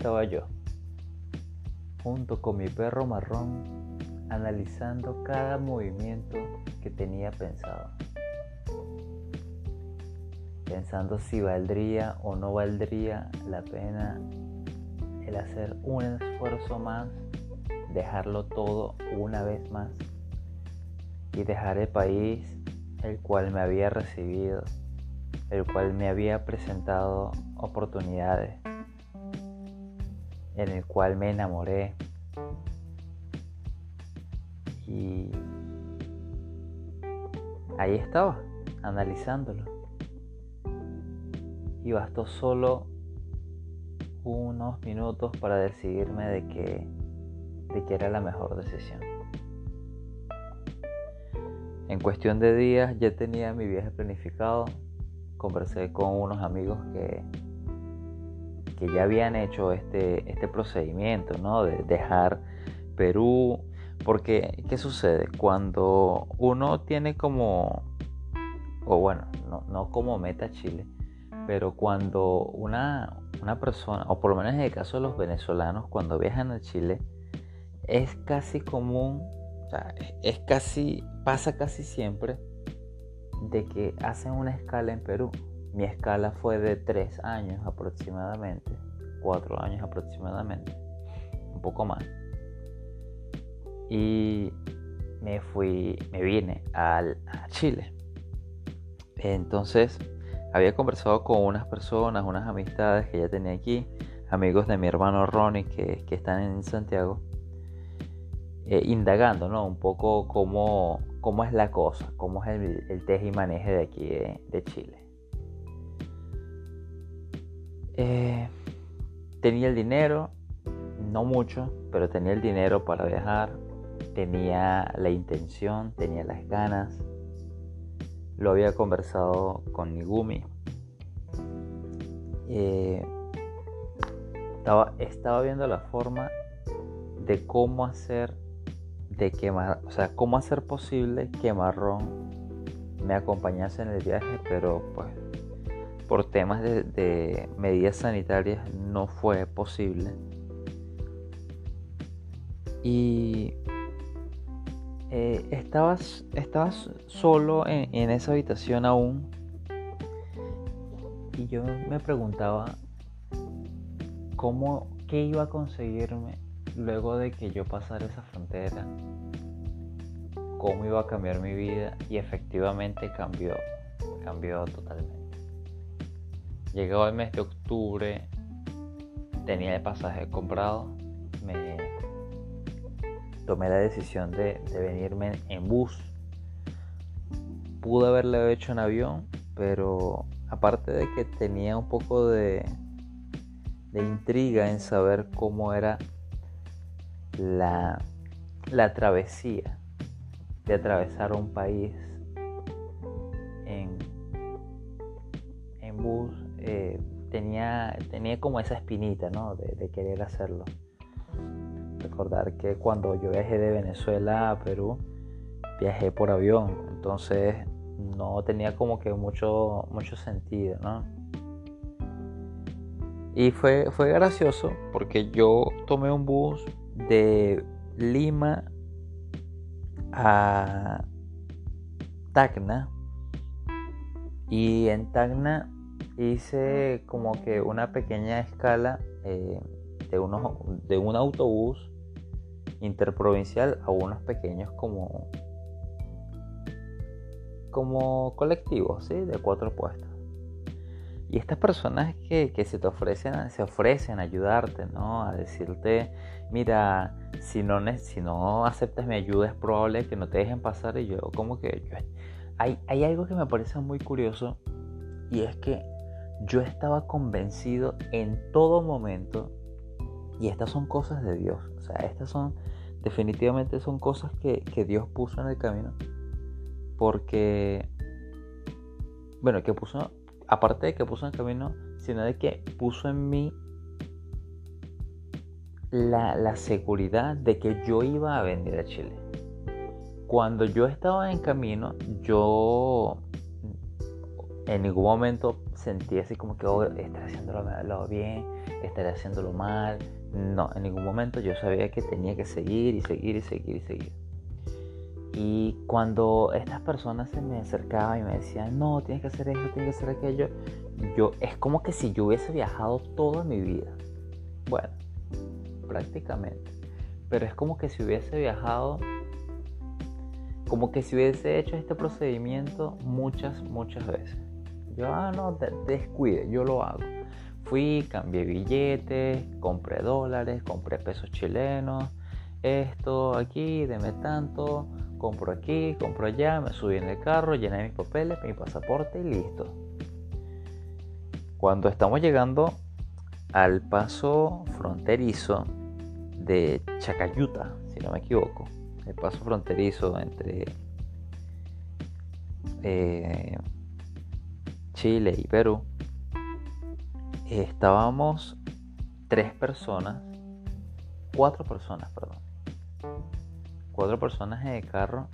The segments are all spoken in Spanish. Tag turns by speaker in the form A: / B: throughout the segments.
A: estaba yo, junto con mi perro marrón, analizando cada movimiento que tenía pensado. Pensando si valdría o no valdría la pena el hacer un esfuerzo más, dejarlo todo una vez más y dejar el país el cual me había recibido, el cual me había presentado oportunidades, en el cual me enamoré y ahí estaba, analizándolo. Y bastó solo unos minutos para decidirme de que, de que era la mejor decisión. En cuestión de días ya tenía mi viaje planificado. Conversé con unos amigos que, que ya habían hecho este, este procedimiento, ¿no? De dejar Perú. Porque, ¿qué sucede? Cuando uno tiene como, o bueno, no, no como meta Chile, pero cuando una, una persona, o por lo menos en el caso de los venezolanos, cuando viajan a Chile, es casi común es casi, pasa casi siempre de que hacen una escala en Perú. Mi escala fue de tres años aproximadamente, cuatro años aproximadamente, un poco más. Y me fui, me vine al, a Chile. Entonces, había conversado con unas personas, unas amistades que ya tenía aquí, amigos de mi hermano Ronnie que, están en Santiago eh, indagando, ¿no? Un poco cómo, cómo, es la cosa, cómo es el, el y maneje de aquí de, Chile. Eh, tenía el dinero, no mucho, pero tenía el dinero para viajar, tenía la intención, tenía las ganas. Lo había conversado con Nigumi. Eh, estaba, estaba viendo la forma de cómo hacer de o sea, cómo hacer posible que Marrón me acompañase en el viaje, pero pues por temas de, medidas sanitarias no fue posible. Y eh, estabas, estabas solo en, en, esa habitación aún. Y yo me preguntaba cómo, qué iba a conseguirme luego de que yo pasara esa frontera, cómo iba a cambiar mi vida y efectivamente cambió, cambió totalmente. Llegó el mes de octubre, tenía el pasaje comprado, me tomé la decisión de, venirme en bus. Pude haberlo hecho en avión, pero aparte de que tenía un poco de, de intriga en saber cómo era la, travesía de atravesar un país tenía, como esa espinita de, querer hacerlo. Recordar que cuando yo viajé de Venezuela a Perú, viajé por avión, entonces no tenía como que mucho, mucho sentido, Y fue, fue gracioso porque yo tomé un bus de Lima a Tacna y en Tacna hice como que una pequeña escala eh, de, unos, de un autobús interprovincial a unos pequeños como como colectivos ¿sí? de cuatro puestos. Y estas personas que, se te ofrecen se ofrecen a ayudarte no a decirte mira, si no, si no aceptas mi ayuda es probable que no te dejen pasar y yo como que hay, hay algo que me parece muy curioso y es que yo estaba convencido en todo momento y estas son cosas de Dios, o sea, estas son definitivamente son cosas que, Dios puso en el camino porque bueno, que puso aparte de que puso en el camino, sino de que puso en mí la, seguridad de que yo iba a venir a Chile. Cuando yo estaba en camino, yo en ningún momento sentí así como que oh, estaré haciéndolo bien, estaré haciéndolo mal. No, en ningún momento yo sabía que tenía que seguir y seguir y seguir y seguir. Y cuando estas personas se me acercaban y me decían, no, tienes que hacer esto, tienes que hacer aquello, yo es como que si yo hubiese viajado toda mi vida. Bueno, prácticamente. Pero es como que si hubiese viajado, como que si hubiese hecho este procedimiento muchas, muchas veces. Yo, ah, no, descuide, yo lo hago. Fui, cambié billetes, compré dólares, compré pesos chilenos, esto aquí, deme tanto, compro aquí, compro allá, me subí en el carro, llené mis papeles, mi pasaporte y listo. Cuando estamos llegando al paso fronterizo de Chacayuta, si no me equivoco, el paso fronterizo entre eh, Chile y Perú, estábamos tres personas, cuatro personas, perdón, cuatro personas en el carro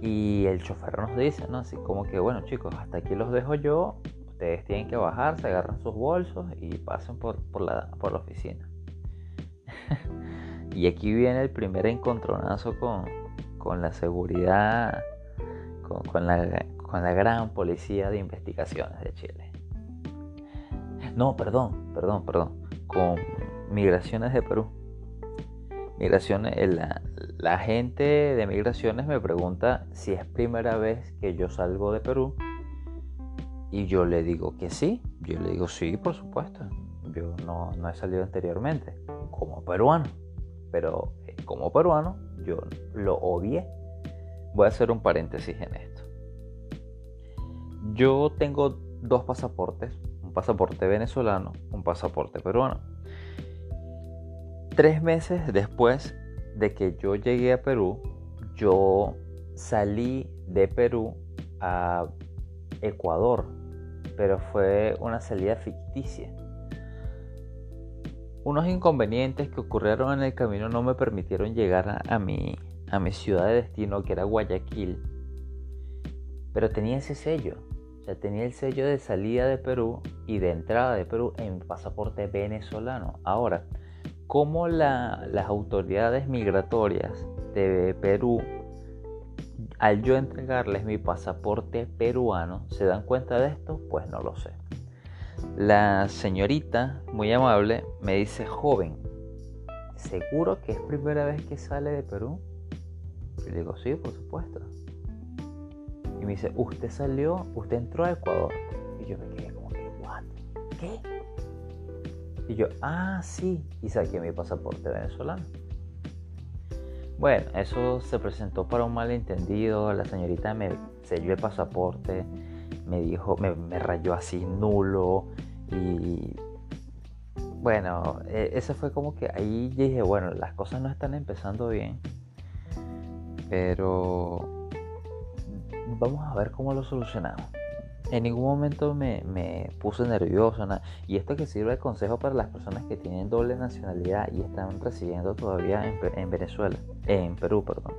A: y el chofer nos dice, ¿no? Así como que, bueno chicos, hasta aquí los dejo yo, ustedes tienen que bajar, se agarran sus bolsos y pasen por, la, por la oficina. y aquí viene el primer encontronazo con, con la seguridad, con, la, con la gran policía de investigaciones de Chile. No, perdón, perdón, perdón. Con migraciones de Perú. Migraciones, la, gente de migraciones me pregunta si es primera vez que yo salgo de Perú. Y yo le digo que sí. Yo le digo sí, por supuesto. Yo no, no he salido anteriormente como peruano. Pero eh, como peruano yo lo obvié. Voy a hacer un paréntesis en esto. Yo tengo dos pasaportes. Un pasaporte venezolano, un pasaporte peruano. Tres meses después de que yo llegué a Perú, yo salí de Perú a Ecuador, pero fue una salida ficticia. Unos inconvenientes que ocurrieron en el camino no me permitieron llegar a, mi, a mi ciudad de destino, que era Guayaquil. Pero tenía ese sello. Tenía el sello de salida de Perú y de entrada de Perú en pasaporte venezolano. Ahora, ¿cómo las autoridades migratorias de Perú, al yo entregarles mi pasaporte peruano, se dan cuenta de esto? Pues no lo sé. La señorita, muy amable, me dice, joven, ¿seguro que es primera vez que sale de Perú? Y le digo, sí, por supuesto. Y me dice, usted salió, usted entró a Ecuador. Y yo me quedé como que, ¿what? ¿Qué? Y yo, ah, sí. Y saqué mi pasaporte venezolano. Bueno, eso se presentó para un malentendido. La señorita me selló el pasaporte me dijo, me, rayó así nulo y bueno, e, ese fue como que ahí dije, bueno, las cosas no están empezando bien, pero vamos a ver cómo lo solucionamos. En ningún momento me, me puse nervioso, y esto que sirve de consejo para las personas que tienen doble nacionalidad y están residiendo todavía en, en Venezuela, en Perú, perdón.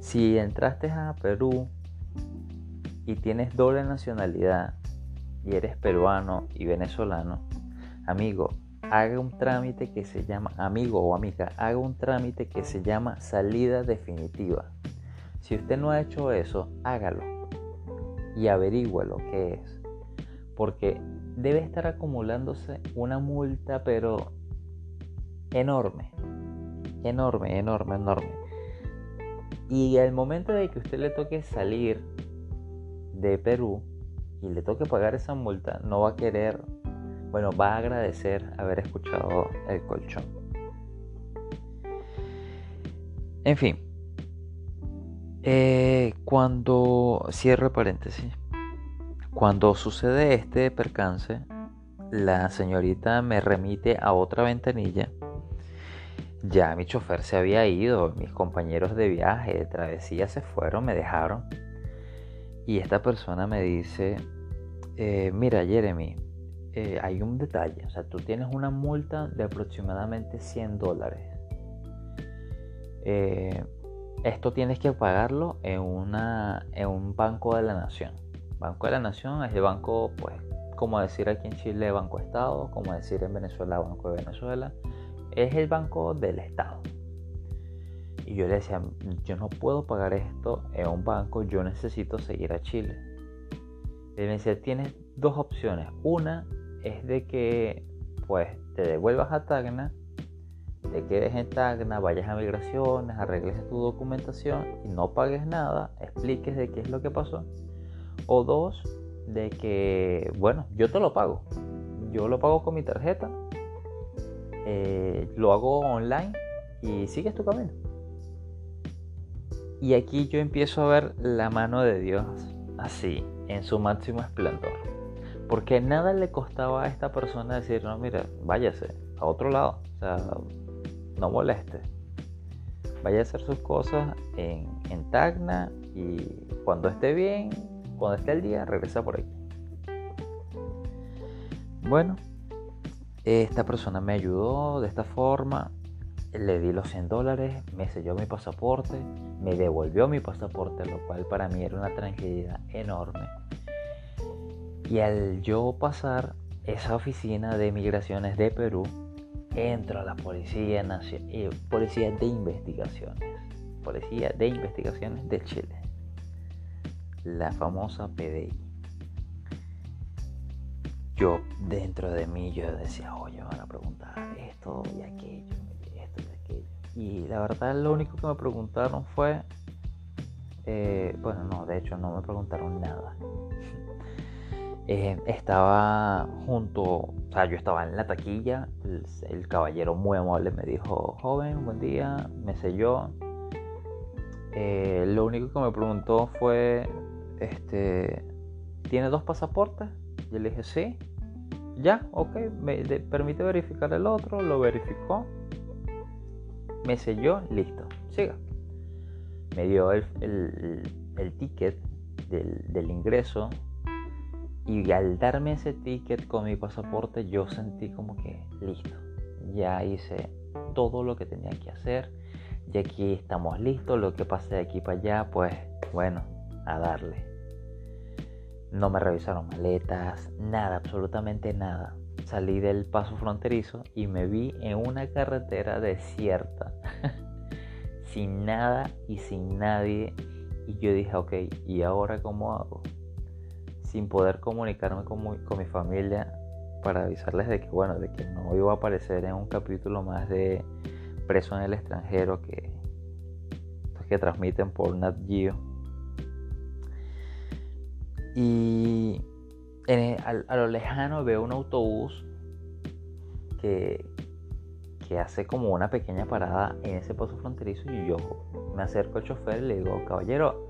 A: Si entraste a Perú y tienes doble nacionalidad y eres peruano y venezolano, amigo, haga un trámite que se llama, amigo o amiga, haga un trámite que se llama salida definitiva. Si usted no ha hecho eso, hágalo y averigüe lo que es. Porque debe estar acumulándose una multa, pero enorme. Enorme, enorme, enorme. Y al momento de que usted le toque salir de Perú y le toque pagar esa multa, no va a querer, bueno, va a agradecer haber escuchado el colchón. En fin, eh, cuando, cierro paréntesis, cuando sucede este percance, la señorita me remite a otra ventanilla. Ya mi chofer se había ido, mis compañeros de viaje, de travesía se fueron, me dejaron. Y esta persona me dice, eh, mira Jeremy, eh, hay un detalle, o sea, tú tienes una multa de aproximadamente 100 dólares. Esto tienes que pagarlo en, una, en un banco de la nación. Banco de la Nación es el banco, pues, como decir aquí en Chile Banco Estado, como decir en Venezuela Banco de Venezuela, es el banco del Estado. Y yo le decía, yo no puedo pagar esto en un banco, yo necesito seguir a Chile. Y decía, tienes dos opciones. Una es de que pues te devuelvas a Tacna, te quedes en Tacna, vayas a migraciones, arregles tu documentación y no pagues nada, expliques de qué es lo que pasó. O dos, de que, bueno, yo te lo pago. Yo lo pago con mi tarjeta, eh, lo hago online y sigues tu camino. Y aquí yo empiezo a ver la mano de Dios así, en su máximo esplendor. Porque nada le costaba a esta persona decir, no, mira, váyase a otro lado. O sea, no moleste. Vaya a hacer sus cosas en, en Tacna y cuando esté bien, cuando esté el día, regresa por aquí. Bueno, esta persona me ayudó de esta forma le di los 100 dólares, me selló mi pasaporte, me devolvió mi pasaporte, lo cual para mí era una tranquilidad enorme. Y al yo pasar esa oficina de migraciones de Perú, entro a la Policía, Nacional, Policía de Investigaciones, Policía de Investigaciones de Chile, la famosa PDI. Yo dentro de mí yo decía, oye, van a preguntar esto y aquello y la verdad lo único que me preguntaron fue, eh, bueno, no, de hecho no me preguntaron nada. Eh, estaba junto, o sea, yo estaba en la taquilla, el, caballero muy amable me dijo, joven, buen día, me selló. Eh, lo único que me preguntó fue, este, ¿tiene dos pasaportes? Yo le dije, sí. Ya, ok, me permite verificar el otro, lo verificó me selló, listo, siga. Me dio el, ticket del, ingreso y al darme ese ticket con mi pasaporte yo sentí como que listo, ya hice todo lo que tenía que hacer y aquí estamos listos, lo que pase de aquí para allá, pues bueno, a darle. No me revisaron maletas, nada, absolutamente nada salí del paso fronterizo y me vi en una carretera desierta, sin nada y sin nadie. Y yo dije, ok, ¿y ahora cómo hago? Sin poder comunicarme con, mi familia para avisarles de que, bueno, de que no iba a aparecer en un capítulo más de Preso en el extranjero que, que transmiten por Nat Geo. Y a, lo lejano veo un autobús que, que hace como una pequeña parada en ese paso fronterizo y yo me acerco al chofer y le digo, caballero,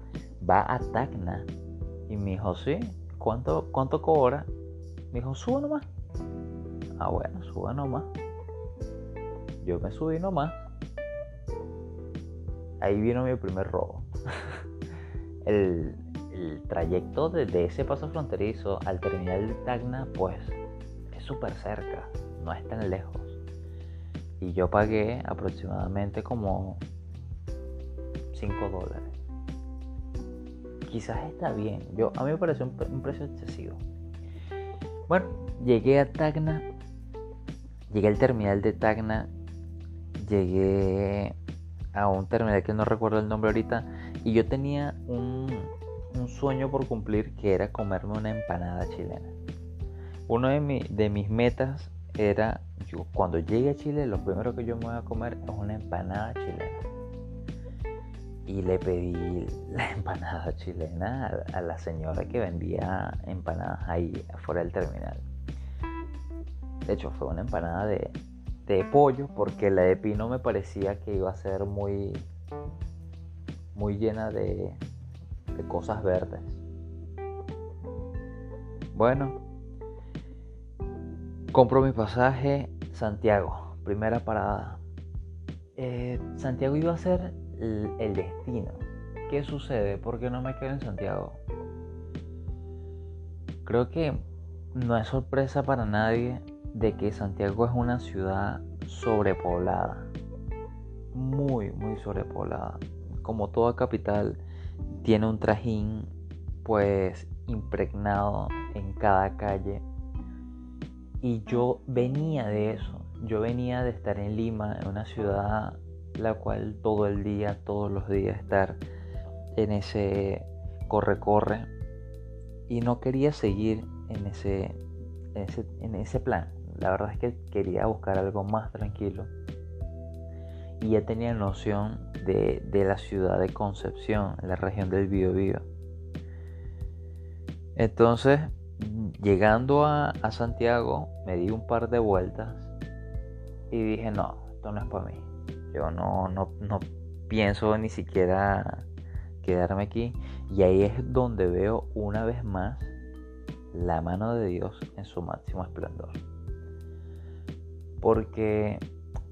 A: va a Tacna. Y me dijo, sí, ¿cuánto, cuánto cobra? Me dijo, suba nomás. Ah, bueno, suba nomás. Yo me subí nomás. Ahí vino mi primer robo. el, el trayecto desde ese paso fronterizo al terminal de Tacna, pues es súper cerca, no es tan lejos. Y yo pagué aproximadamente como 5 dólares. Quizás está bien, yo, a mí me pareció un, precio excesivo. Bueno, llegué a Tacna, llegué al terminal de Tacna, llegué a un terminal que no recuerdo el nombre ahorita, y yo tenía un, sueño por cumplir que era comerme una empanada chilena. De, de mis metas era, yo, cuando llegue a Chile, lo primero que yo me voy a comer es una empanada chilena. Y le pedí la empanada chilena a, la señora que vendía empanadas ahí afuera del terminal. De hecho, fue una empanada de, de pollo porque la de pino me parecía que iba a ser muy, muy llena de, cosas verdes. Bueno, compro mi pasaje Santiago, primera parada. Eh, Santiago iba a ser el, destino. ¿Qué sucede? ¿Por qué no me quedo en Santiago? Creo que no es sorpresa para nadie de que Santiago es una ciudad sobrepoblada. Muy, muy sobrepoblada. Como toda capital, tiene un trajín pues impregnado en cada calle. Y yo venía de eso. Yo venía de estar en Lima, en una ciudad la cual todo el día, todos los días estar en ese corre-corre. Y no quería seguir en ese, en ese, plan. La verdad es que quería buscar algo más tranquilo. Y ya tenía noción de, la ciudad de Concepción, en la región del Biobío. Entonces, llegando a, a, Santiago, me di un par de vueltas y dije, no, esto no es para mí. Yo no, no, no pienso ni siquiera quedarme aquí. Y ahí es donde veo una vez más la mano de Dios en su máximo esplendor. Porque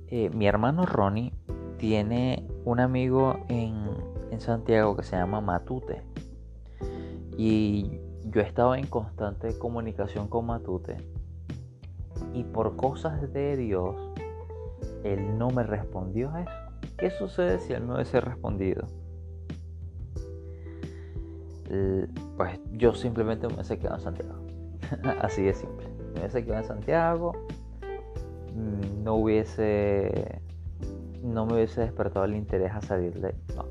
A: eh, mi hermano Ronnie tiene un amigo en, en Santiago que se llama Matute. Y yo estaba en constante comunicación con Matute. Y por cosas de Dios, él no me respondió a eso. ¿Qué sucede si él me hubiese respondido? Pues yo simplemente me hubiese quedado en Santiago. Así de simple. Me hubiese quedado en Santiago. No hubiese. No me hubiese despertado el interés a salir de. No,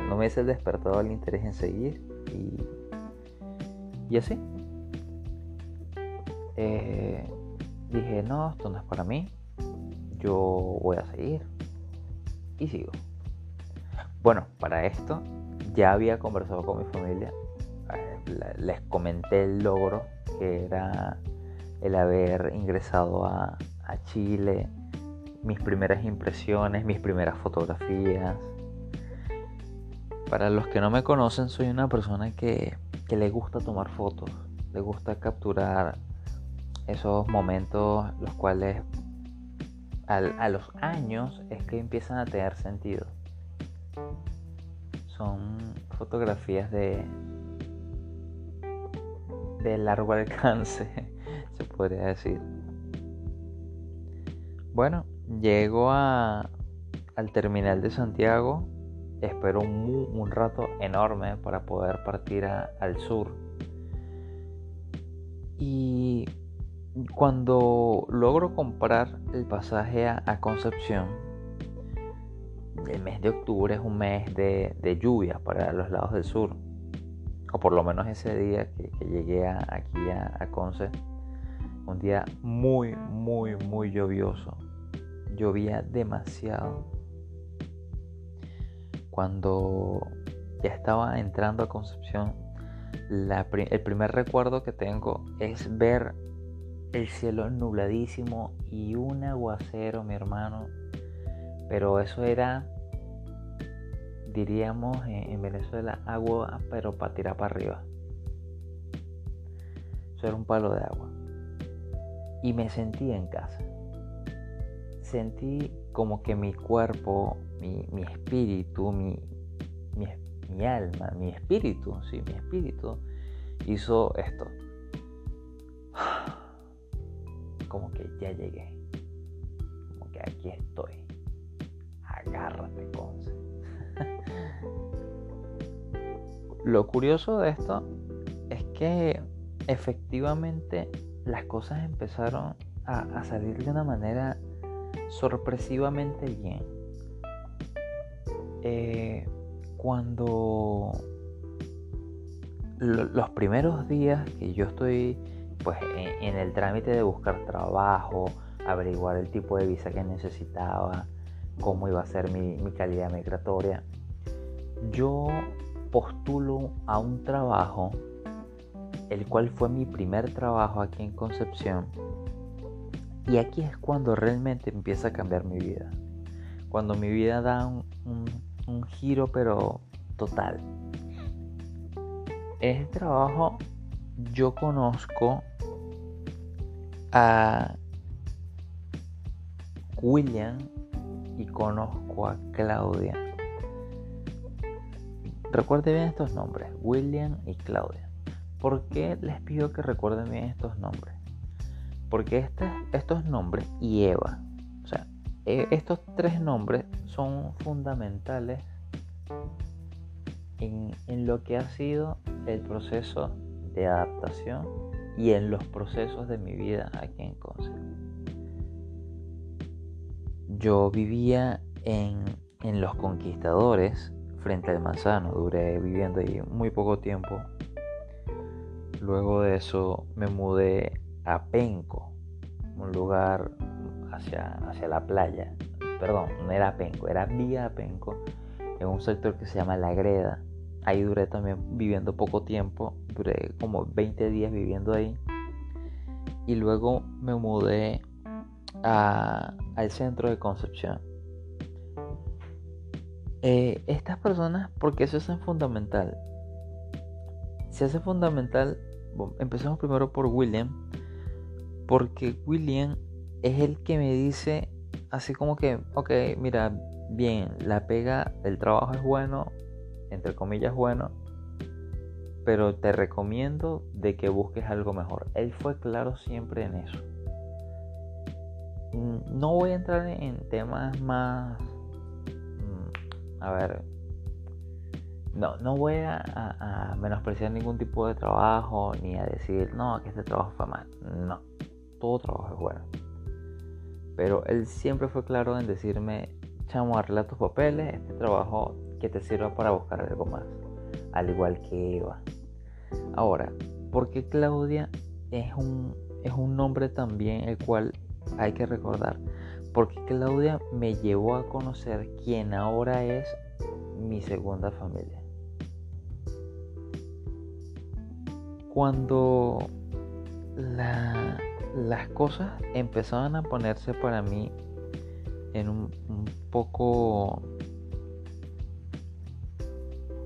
A: no me hubiese despertado el interés en seguir. Y. Y así. Eh, dije, no, esto no es para mí yo voy a seguir y sigo. Bueno, para esto ya había conversado con mi familia, eh, les comenté el logro que era el haber ingresado a, Chile, mis primeras impresiones, mis primeras fotografías. Para los que no me conocen, soy una persona que, que le gusta tomar fotos, le gusta capturar esos momentos los cuales a los años es que empiezan a tener sentido. Son fotografías de, de largo alcance, se podría decir. Bueno, llego a, al terminal de Santiago. Espero un, un rato enorme para poder partir al sur. Y cuando logro comprar el pasaje a, Concepción, el mes de octubre es un mes de, lluvia para los lados del sur. O por lo menos ese día que, llegué aquí a, a, Conce. Un día muy, muy, muy lluvioso. Llovía demasiado. Cuando ya estaba entrando a Concepción, el primer recuerdo que tengo es ver el cielo nubladísimo y un aguacero, mi hermano. Pero eso era, diríamos en Venezuela, agua, pero para tirar para arriba. Eso era un palo de agua. Y me sentí en casa. Sentí como que mi cuerpo, mi, espíritu, mi, mi, mi alma, mi espíritu, sí, mi espíritu hizo esto como que ya llegué. Como que aquí estoy. Agárrate, Conce. Lo curioso de esto es que efectivamente las cosas empezaron a, salir de una manera sorpresivamente bien. Eh, cuando los primeros días que yo estoy pues en, el trámite de buscar trabajo, averiguar el tipo de visa que necesitaba, cómo iba a ser mi, calidad migratoria, yo postulo a un trabajo, el cual fue mi primer trabajo aquí en Concepción, y aquí es cuando realmente empieza a cambiar mi vida, cuando mi vida da un, giro pero total. Este trabajo yo conozco a William y conozco a Claudia. Recuerde bien estos nombres, William y Claudia. ¿Por qué les pido que recuerden bien estos nombres? Porque este, estos nombres y Eva, o sea, e, estos tres nombres son fundamentales en, en lo que ha sido el proceso de adaptación y en los procesos de mi vida aquí en Conce. Yo vivía en, en Los Conquistadores, frente al Manzano. Duré viviendo ahí muy poco tiempo. Luego de eso me mudé a Penco, un lugar hacia, hacia la playa. Perdón, no era Penco, era Vía Penco, en un sector que se llama La Greda. Ahí duré también viviendo poco tiempo, duré como 20 días viviendo ahí. Y luego me mudé al centro de Concepción. Eh, estas personas, porque eso es fundamental. Se hace fundamental, empezamos primero por William, porque William es el que me dice así como que, ok, mira, bien, la pega, el trabajo es bueno, entre comillas bueno, pero te recomiendo de que busques algo mejor. Él fue claro siempre en eso. Mm, no voy a entrar en temas más, mm, a ver, no, no voy a, menospreciar ningún tipo de trabajo ni a decir, no, que este trabajo fue mal. No, todo trabajo es bueno. Pero él siempre fue claro en decirme, chamo, arregla tus papeles, este trabajo que te sirva para buscar algo más. Al igual que Eva. Ahora, ¿por qué Claudia es un, es un nombre también el cual hay que recordar? Porque Claudia me llevó a conocer quién ahora es mi segunda familia. Cuando las cosas empezaban a ponerse para mí en un, poco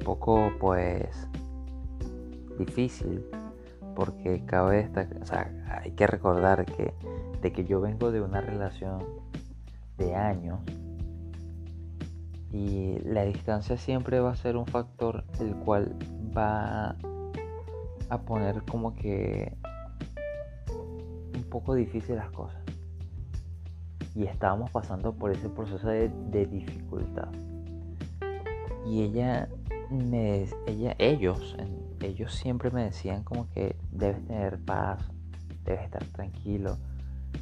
A: poco pues difícil porque cabe destacar, o sea, hay que recordar que de que yo vengo de una relación de años y la distancia siempre va a ser un factor el cual va a poner como que un poco difícil las cosas. Y estábamos pasando por ese proceso de, dificultad. Y ella ellos ellos siempre me decían como que debes tener paz debes estar tranquilo.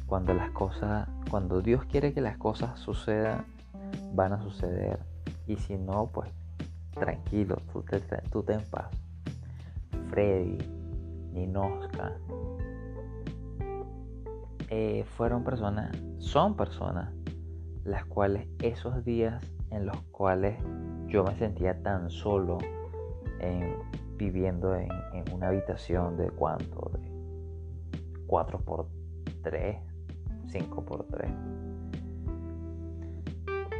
A: Cuando las cosas cuando Dios quiere que las cosas sucedan van a suceder. Y si no pues tranquilo tú te, tú te paz. Freddy Ninoska eh, fueron personas, son personas, las cuales esos días en los cuales yo me sentía tan solo en, viviendo en, una habitación de cuánto, de 4 por 3 5 por 3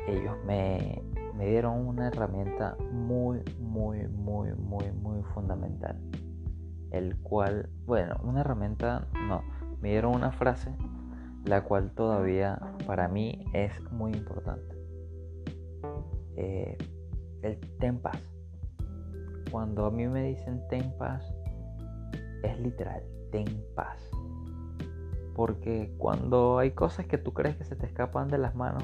A: ellos me, me dieron una herramienta muy, muy, muy, muy, muy fundamental. El cual, bueno, una herramienta, no, me dieron una frase la cual todavía para mí es muy importante. Eh, el ten paz. Cuando a mí me dicen ten paz, es literal, ten paz. Porque cuando hay cosas que tú crees que se te escapan de las manos,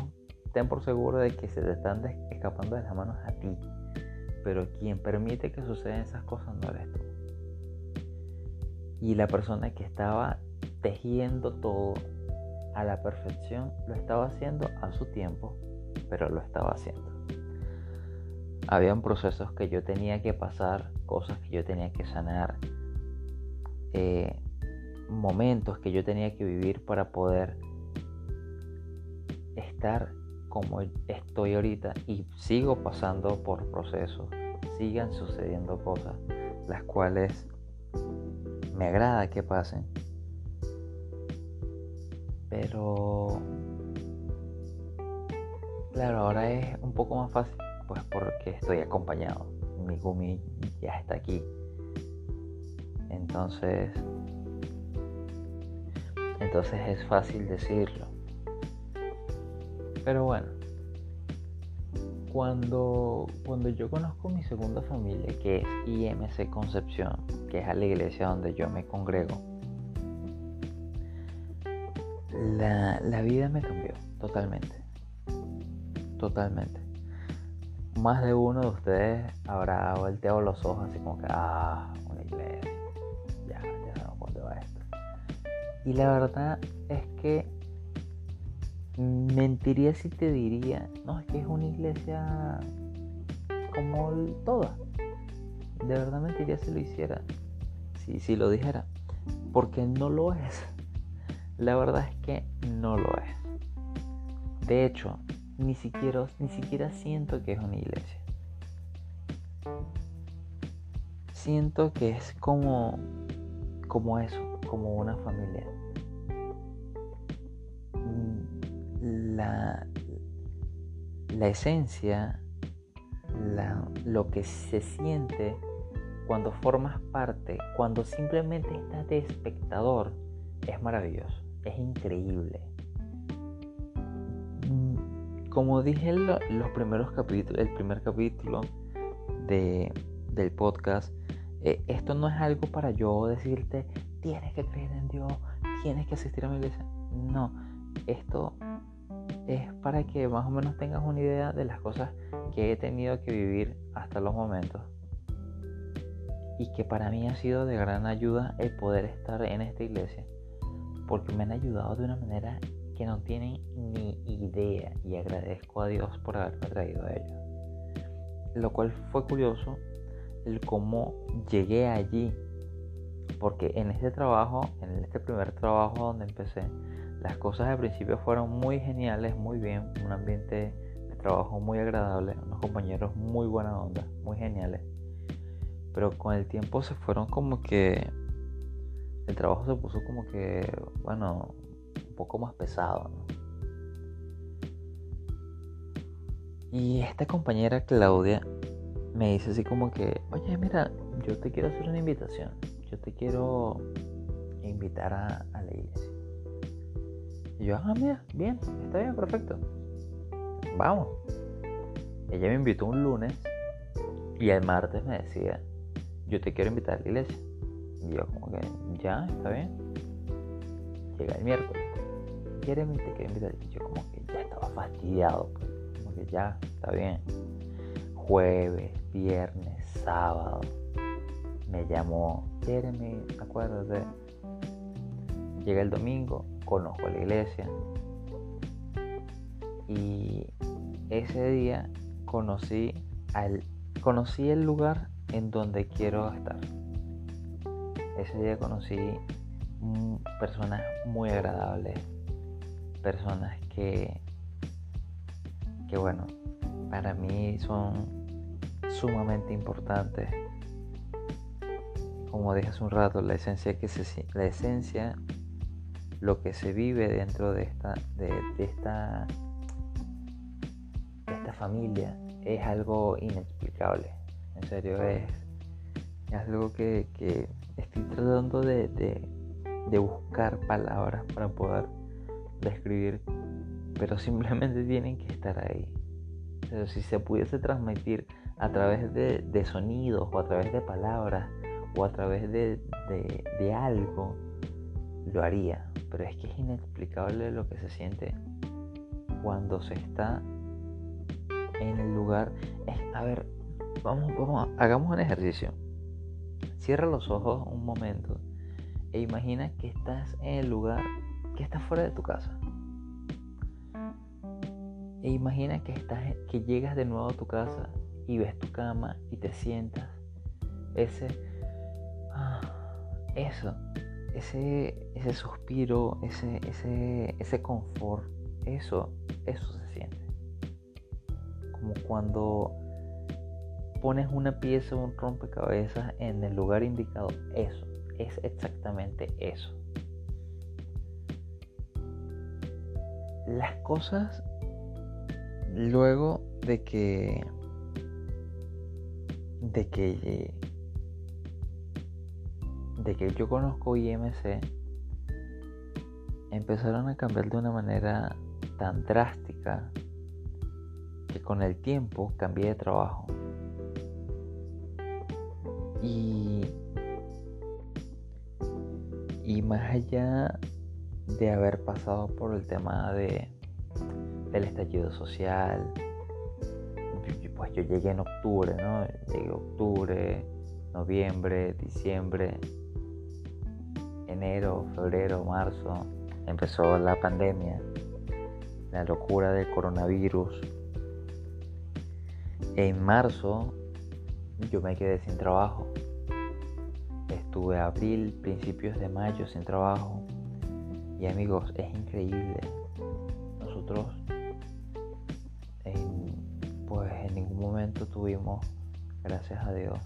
A: ten por seguro de que se te están escapando de las manos a ti. Pero quien permite que sucedan esas cosas no eres tú. Y la persona que estaba tejiendo todo a la perfección, lo estaba haciendo a su tiempo, pero lo estaba haciendo. Habían procesos que yo tenía que pasar, cosas que yo tenía que sanar, eh, momentos que yo tenía que vivir para poder estar como estoy ahorita. Y sigo pasando por procesos, sigan sucediendo cosas, las cuales me agrada que pasen. Pero claro, ahora es un poco más fácil, pues porque estoy acompañado. Mi Gumi ya está aquí. Entonces, entonces es fácil decirlo. Pero bueno, cuando, cuando yo conozco mi segunda familia, que es IMC Concepción, que es a la iglesia donde yo me congrego, la, la vida me cambió totalmente. Totalmente. Más de uno de ustedes habrá volteado los ojos así como que, ah, una iglesia. Y la verdad es que mentiría si te diría, no, es que es una iglesia como toda. De verdad mentiría si lo hiciera, si, si lo dijera, porque no lo es. La verdad es que no lo es. De hecho, ni siquiera, ni siquiera siento que es una iglesia. Siento que es como, como eso, como una familia. La, la esencia, lo que se siente cuando formas parte, cuando simplemente estás de espectador, es maravilloso, es increíble. Como dije en los primeros capítulos, el primer capítulo de, del podcast, eh, esto no es algo para yo decirte, tienes que creer en Dios, tienes que asistir a mi iglesia. No, esto es para que más o menos tengas una idea de las cosas que he tenido que vivir hasta los momentos y que para mí ha sido de gran ayuda el poder estar en esta iglesia porque me han ayudado de una manera que no tienen ni idea y agradezco a Dios por haberme traído a ellos. Lo cual fue curioso el cómo llegué allí porque en este trabajo, en este primer trabajo donde empecé, las cosas al principio fueron muy geniales, muy bien, un ambiente de trabajo muy agradable, unos compañeros muy buena onda, muy geniales. Pero con el tiempo se fueron como que el trabajo se puso como que, bueno, poco más pesado. Y esta compañera Claudia me dice así como que, oye, mira, yo te quiero hacer una invitación. Yo te quiero invitar a, a la iglesia. Y yo, ah, mira, bien, está bien, perfecto. Vamos. Ella me invitó un lunes y el martes me decía, yo te quiero invitar a la iglesia. Y yo como que, ya, está bien. Llega el miércoles. Jeremy te quiero invitar. Y yo como que ya estaba fastidiado. Pues. Como que ya, está bien. Jueves, viernes, sábado. Me llamó Jeremy, acuérdate. Llega el domingo, conozco la iglesia. Y ese día conocí al conocí el lugar en donde quiero estar. Ese día conocí personas muy agradables, personas que que bueno, para mí son sumamente importantes. Como dije hace un rato, la esencia que se la esencia lo que se vive dentro de esta, de, esta, esta familia es algo inexplicable. En serio, es, algo que, estoy tratando de, buscar palabras para poder describir, pero simplemente tienen que estar ahí. Pero si se pudiese transmitir a través de, sonidos o a través de palabras o a través de, de algo, lo haría pero es que es inexplicable lo que se siente cuando se está en el lugar. a ver, vamos, vamos, hagamos un ejercicio. Cierra los ojos un momento e imagina que estás en el lugar que está fuera de tu casa. E imagina que estás, que llegas de nuevo a tu casa y ves tu cama y te sientas. Ese, ah, eso, ese, ese suspiro, ese, ese, ese confort, eso, eso se siente. Como cuando pones una pieza o un rompecabezas en el lugar indicado, eso, es exactamente eso. Las cosas luego de que de que de que yo conozco IMC empezaron a cambiar de una manera tan drástica que con el tiempo cambié de trabajo. Y, y más allá de haber pasado por el tema de, del estallido social, pues yo llegué en octubre, ¿no? Llegué octubre, noviembre, diciembre, enero, febrero, marzo, empezó la pandemia, la locura del coronavirus. En marzo yo me quedé sin trabajo. Estuve abril, principios de mayo sin trabajo. Y amigos, es increíble. Nosotros pues en ningún momento tuvimos, gracias a Dios,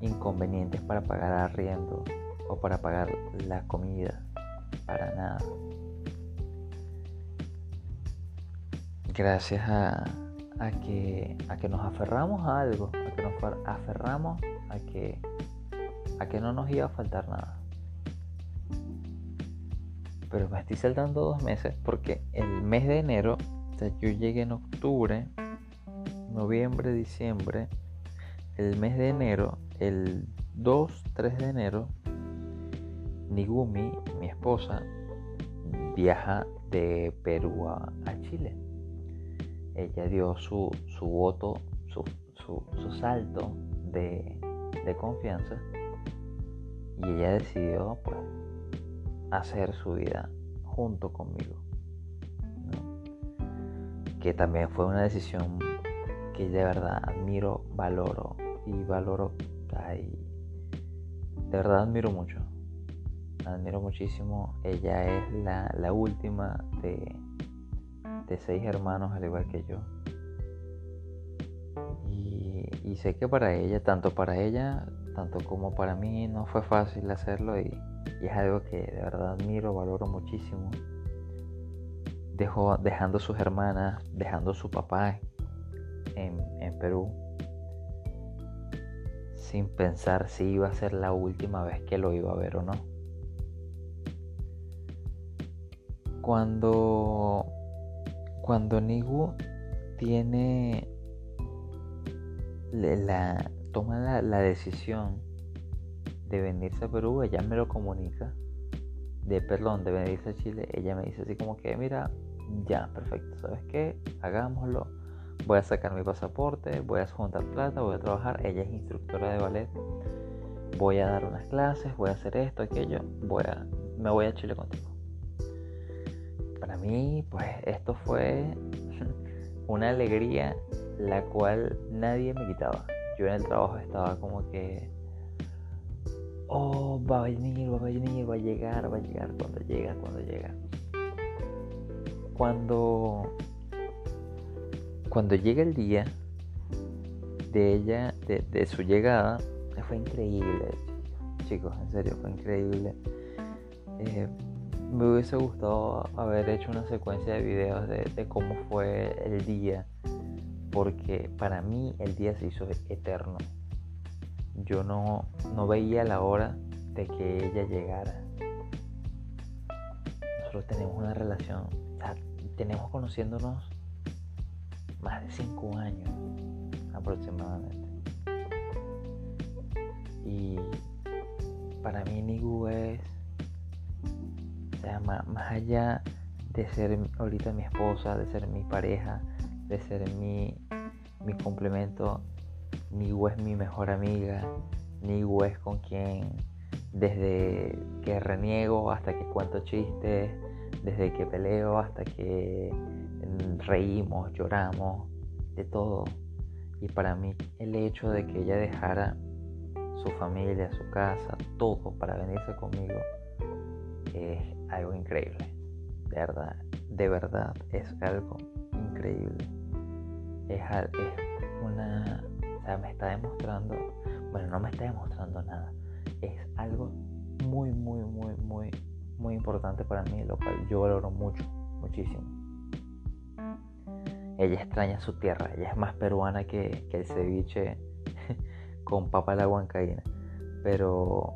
A: inconvenientes para pagar arriendo o para pagar la comida. Para nada. Gracias a, a, que, a que nos aferramos a algo, a que nos aferramos a que, a que no nos iba a faltar nada. Pero me estoy saltando dos meses porque el mes de enero, o sea, yo llegué en octubre, noviembre, diciembre, el mes de enero, el 2, 3 de enero, Nigumi, mi esposa, viaja de Perú a, Chile. Ella dio su, su voto, su, su, salto de, de, confianza y ella decidió pues, hacer su vida junto conmigo. Que también fue una decisión que de verdad admiro, valoro y valoro. de verdad admiro mucho admiro muchísimo. Ella es la, última de, de, seis hermanos, al igual que yo. Y, sé que para ella, tanto para ella, tanto como para mí, no fue fácil hacerlo y, es algo que de verdad admiro, valoro muchísimo. Dejó, dejando sus hermanas, dejando su papá en, Perú, sin pensar si iba a ser la última vez que lo iba a ver o no. cuando, cuando Nigu tiene la, toma la, decisión de venirse a Perú, ella me lo comunica, de perdón, de venirse a Chile, ella me dice así como que, mira, ya, perfecto, ¿sabes qué? Hagámoslo, voy a sacar mi pasaporte, voy a juntar plata, voy a trabajar, ella es instructora de ballet, voy a dar unas clases, voy a hacer esto, aquello, voy a, me voy a Chile contigo para mí, pues esto fue una alegría la cual nadie me quitaba. Yo en el trabajo estaba como que, oh, va a venir, va a venir, va a llegar, va a llegar, cuando llega, cuando llega. Cuando, cuando llega el día de ella, de, su llegada, fue increíble, chicos, en serio, fue increíble. Eh, me hubiese gustado haber hecho una secuencia de videos de, cómo fue el día, porque para mí el día se hizo eterno. Yo no, no veía la hora de que ella llegara. Nosotros tenemos una relación, tenemos conociéndonos más de cinco años aproximadamente. Y para mí Nigu es más, allá de ser ahorita mi esposa, de ser mi pareja, de ser mi, mi complemento, Nigu es mi mejor amiga, Nigu es con quien desde que reniego hasta que cuento chistes, desde que peleo hasta que reímos, lloramos, de todo. Y para mí el hecho de que ella dejara su familia, su casa, todo para venirse conmigo, es algo increíble. De verdad, de verdad es algo increíble. Es, una... Sea, me está demostrando... Bueno, no me está demostrando nada. Es algo muy, muy, muy, muy, muy importante para mí, lo cual yo valoro mucho, muchísimo. Ella extraña su tierra, ella es más peruana que, el ceviche con papa la huancaína, pero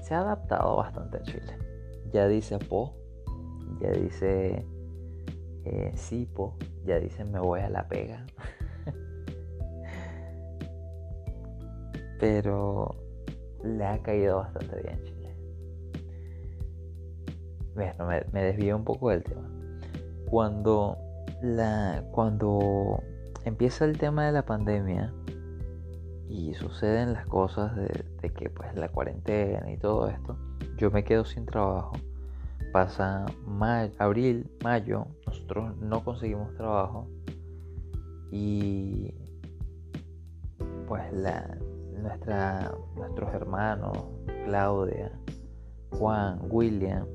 A: se ha adaptado bastante a Chile ya dice po, ya dice eh, po, ya dice me voy a la pega. Pero le ha caído bastante bien Chile. Bueno, me, me desvío un poco del tema. Cuando la. cuando empieza el tema de la pandemia y suceden las cosas de, que pues la cuarentena y todo esto, yo me quedo sin trabajo. Pasa abril, mayo, nosotros no conseguimos trabajo y pues la, nuestra, nuestros hermanos, Claudia, Juan, William,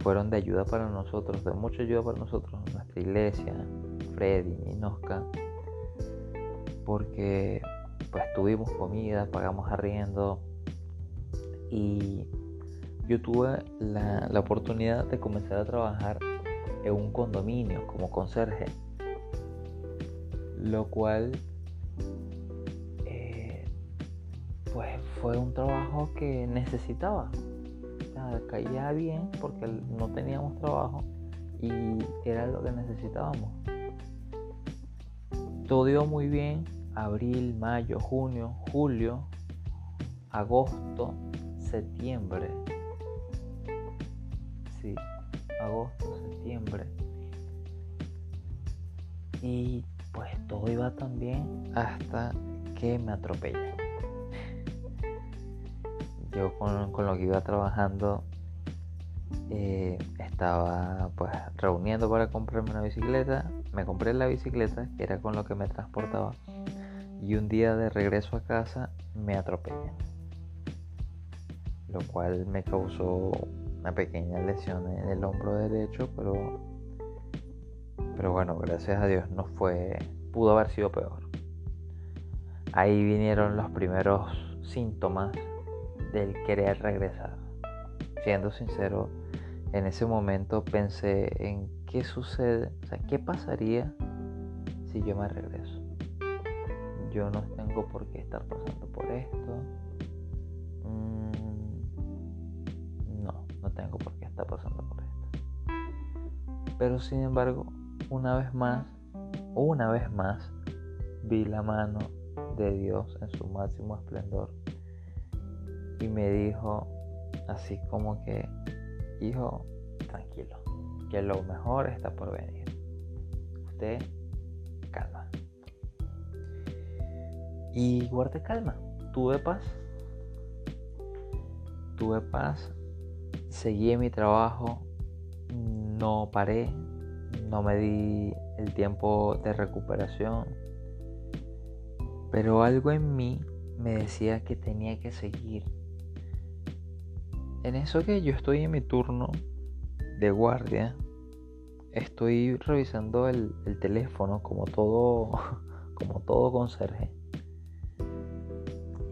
A: fueron de ayuda para nosotros, de mucha ayuda para nosotros, nuestra iglesia, Freddy, Nosca, porque pues tuvimos comida, pagamos arriendo y yo tuve la, la oportunidad de comenzar a trabajar en un condominio como conserje, lo cual pues fue un trabajo que necesitaba. caía bien porque no teníamos trabajo y era lo que necesitábamos. Todo iba muy bien, abril, mayo, junio, julio, agosto, septiembre. Sí, agosto, septiembre. Y pues todo iba tan bien hasta que me atropellan. Yo con, lo que iba trabajando eh, estaba pues reuniendo para comprarme una bicicleta. Me compré la bicicleta, que era con lo que me transportaba y un día de regreso a casa me atropellan, lo cual me causó una pequeña lesión en el hombro derecho, pero, pero bueno, gracias a Dios no fue, pudo haber sido peor. Ahí vinieron los primeros síntomas del querer regresar. Siendo sincero, en ese momento pensé en qué sucede, o sea, qué pasaría si yo me regreso yo no tengo por qué estar pasando por esto. Mm, no, no tengo por qué estar pasando por esto. Pero sin embargo, una vez más, una vez más, vi la mano de Dios en su máximo esplendor y me dijo así como que, hijo, tranquilo, que lo mejor está por venir. Usted calma. Y guardé calma, tuve paz. Tuve paz, seguí mi trabajo, no paré, no me di el tiempo de recuperación. Pero algo en mí me decía que tenía que seguir. En eso que yo estoy en mi turno de guardia, estoy revisando el, el teléfono como todo, como todo conserje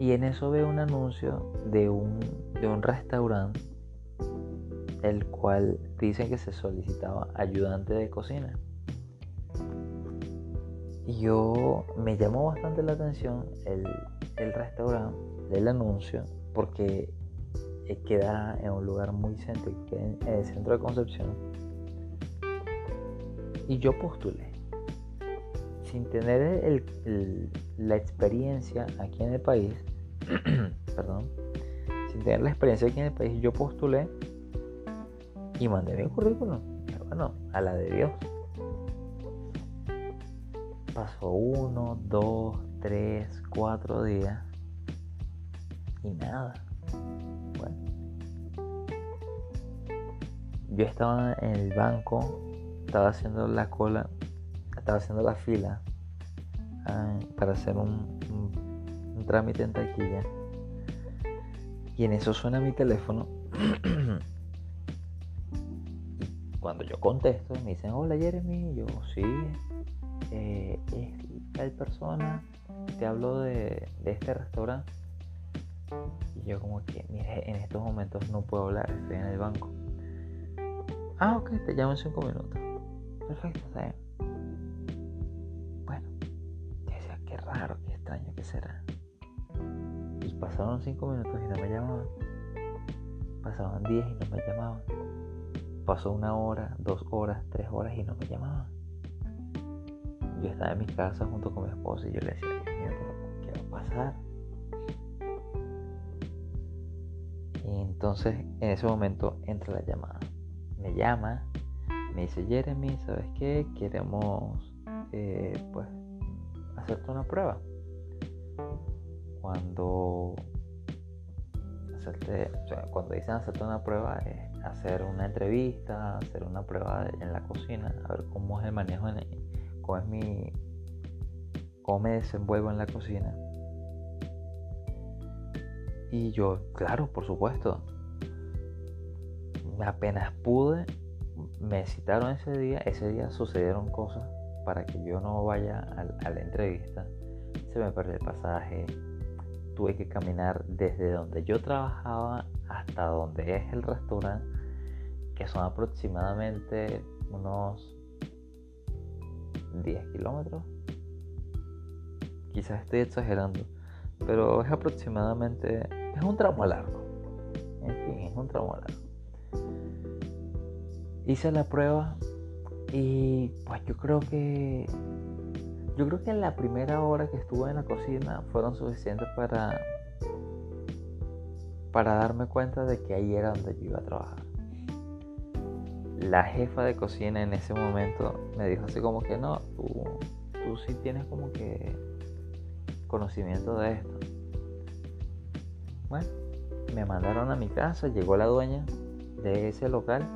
A: y en eso veo un anuncio de un, de un restaurante el cual dice que se solicitaba ayudante de cocina. Y yo me llamó bastante la atención el, el restaurante del anuncio porque queda en un lugar muy céntrico, en el centro de Concepción. Y yo postulé. Sin tener la experiencia aquí en el país, perdón, sin tener la experiencia aquí en el país, yo postulé y mandé mi currículum. bueno, a la de Dios. Pasó uno, dos, tres, cuatro días y nada. Yo estaba en el banco, estaba haciendo la cola, estaba haciendo la fila ah, para hacer un, trámite en taquilla. Y en eso suena mi teléfono. Cuando yo contesto, me dicen, hola Jeremy. yo, sí, eh, es tal persona. Te hablo de, de este restaurante. Y yo como que, mire, en estos momentos no puedo hablar, estoy en el banco. Ah, ok, te llamo en cinco minutos. Perfecto, está. Bueno, yo decía, qué raro, qué extraño, ¿qué será? pasaron 5 minutos y no me llamaban. Pasaban 10 y no me llamaban. Pasó una hora, dos horas, tres horas y no me llamaban. Yo estaba en mi casa junto con mi esposa y yo le decía, Dios mío, ¿qué va a pasar? Y entonces en ese momento entra la llamada. Me llama, me dice Jeremy, ¿sabes qué? Queremos eh, pues hacerte una prueba cuando cuando dicen hacerte una prueba es hacer una entrevista, hacer una prueba en la cocina, a ver cómo es el manejo, en, cómo es mi, cómo me desenvuelvo en la cocina. Y yo, claro, por supuesto, apenas pude, me citaron ese día, ese día sucedieron cosas para que yo no vaya a, la entrevista. Se me perdió el pasaje, tuve que caminar desde donde yo trabajaba hasta donde es el restaurante, que son aproximadamente unos 10 kilómetros. Quizás estoy exagerando, pero es aproximadamente, es un tramo largo. En fin, es un tramo largo. Hice la prueba y pues yo creo que yo creo que en la primera hora que estuve en la cocina fueron suficientes para para darme cuenta de que ahí era donde yo iba a trabajar. La jefa de cocina en ese momento me dijo así como que no, tú, tú sí tienes como que conocimiento de esto. Bueno, me mandaron a mi casa, llegó la dueña de ese local,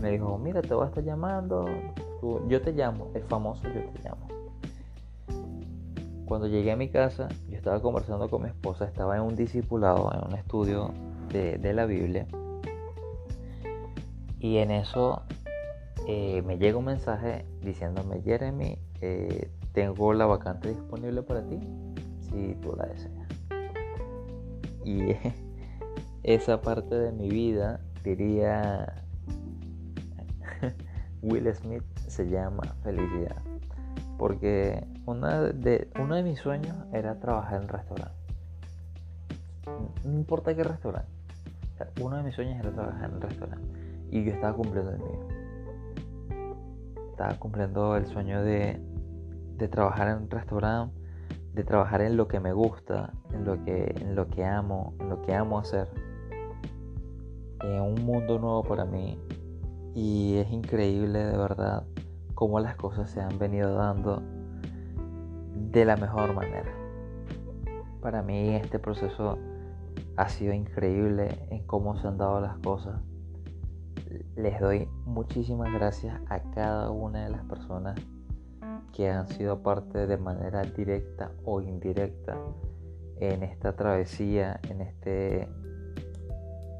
A: me dijo, mira, te voy a estar llamando, yo te llamo, el famoso yo te llamo. Cuando llegué a mi casa, yo estaba conversando con mi esposa, estaba en un discipulado, en un estudio de, la Biblia. Y en eso eh, me llega un mensaje diciéndome, Jeremy, eh, tengo la vacante disponible para ti, si tú la deseas. Y esa parte de mi vida, diría Will Smith, se llama felicidad porque una de, uno de mis sueños era trabajar en restaurante. No importa qué restaurante. uno de mis sueños era trabajar en restaurante. Y yo estaba cumpliendo el mío. Estaba cumpliendo el sueño de, de trabajar en un restaurante, de trabajar en lo que me gusta, en lo que, en lo que amo, en lo que amo hacer. En un mundo nuevo para mí. Y es increíble de verdad cómo las cosas se han venido dando de la mejor manera. Para mí este proceso ha sido increíble en cómo se han dado las cosas. Les doy muchísimas gracias a cada una de las personas que han sido parte de manera directa o indirecta en esta travesía, en este,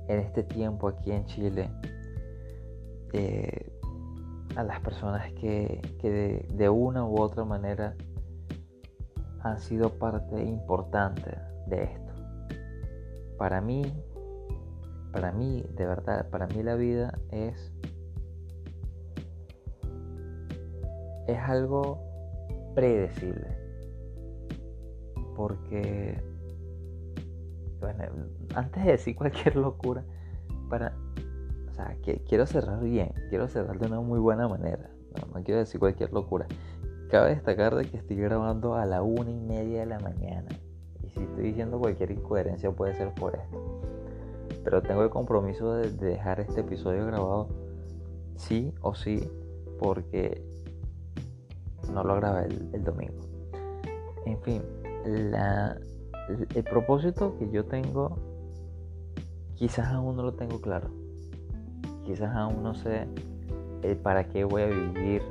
A: en este tiempo aquí en Chile. Eh, a las personas que, de, una u otra manera han sido parte importante de esto. Para mí, para mí, de verdad, para mí la vida es es algo predecible. Porque bueno, antes de decir cualquier locura, para quiero cerrar bien, quiero cerrar de una muy buena manera. No, quiero decir cualquier locura. Cabe destacar de que estoy grabando a la una y media de la mañana. Y si estoy diciendo cualquier incoherencia puede ser por esto. Pero tengo el compromiso de, dejar este episodio grabado sí o sí porque no lo grabé el, domingo. En fin, el propósito que yo tengo quizás aún no lo tengo claro quizás aún no sé el para qué voy a vivir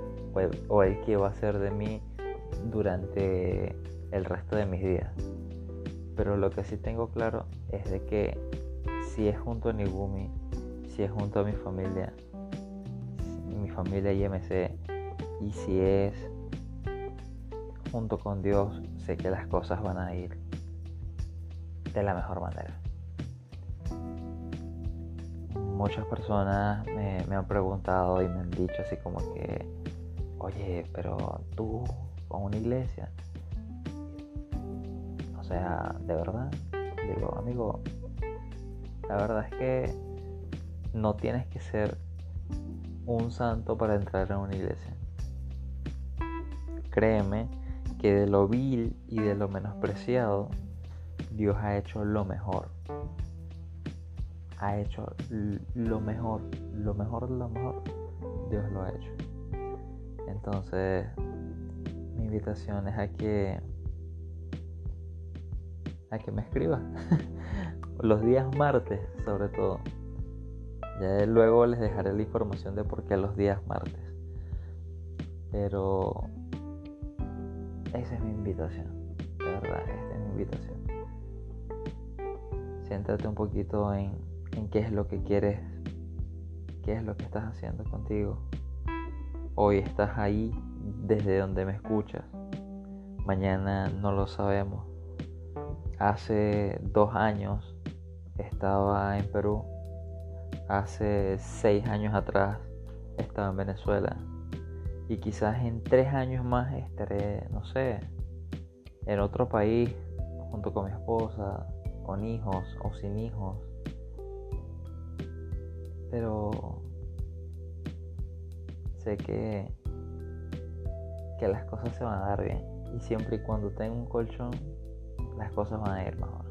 A: o el, qué va a ser de mí durante el resto de mis días. Pero lo que sí tengo claro es de que si es junto a Nigumi, si es junto a mi familia, mi familia IMC, y si es junto con Dios, sé que las cosas van a ir de la mejor manera muchas personas me, han preguntado y me han dicho así como que, oye, pero tú con una iglesia, o sea, de verdad, digo, amigo, la verdad es que no tienes que ser un santo para entrar en una iglesia. Créeme que de lo vil y de lo menospreciado, Dios ha hecho lo mejor ha hecho lo mejor, lo mejor, lo mejor, Dios lo ha hecho. Entonces, mi invitación es a que a que me escriba. los días martes, sobre todo. Ya luego les dejaré la información de por qué los días martes. Pero esa es mi invitación. De verdad, esta es mi invitación. Siéntate un poquito en, qué es lo que quieres, qué es lo que estás haciendo contigo. Hoy estás ahí desde donde me escuchas. Mañana no lo sabemos. Hace dos años estaba en Perú. Hace seis años atrás estaba en Venezuela. Y quizás en tres años más estaré, no sé, en otro país junto con mi esposa, con hijos o sin hijos. Pero sé que, que las cosas se van a dar bien. Y siempre y cuando tenga un colchón, las cosas van a ir mejor.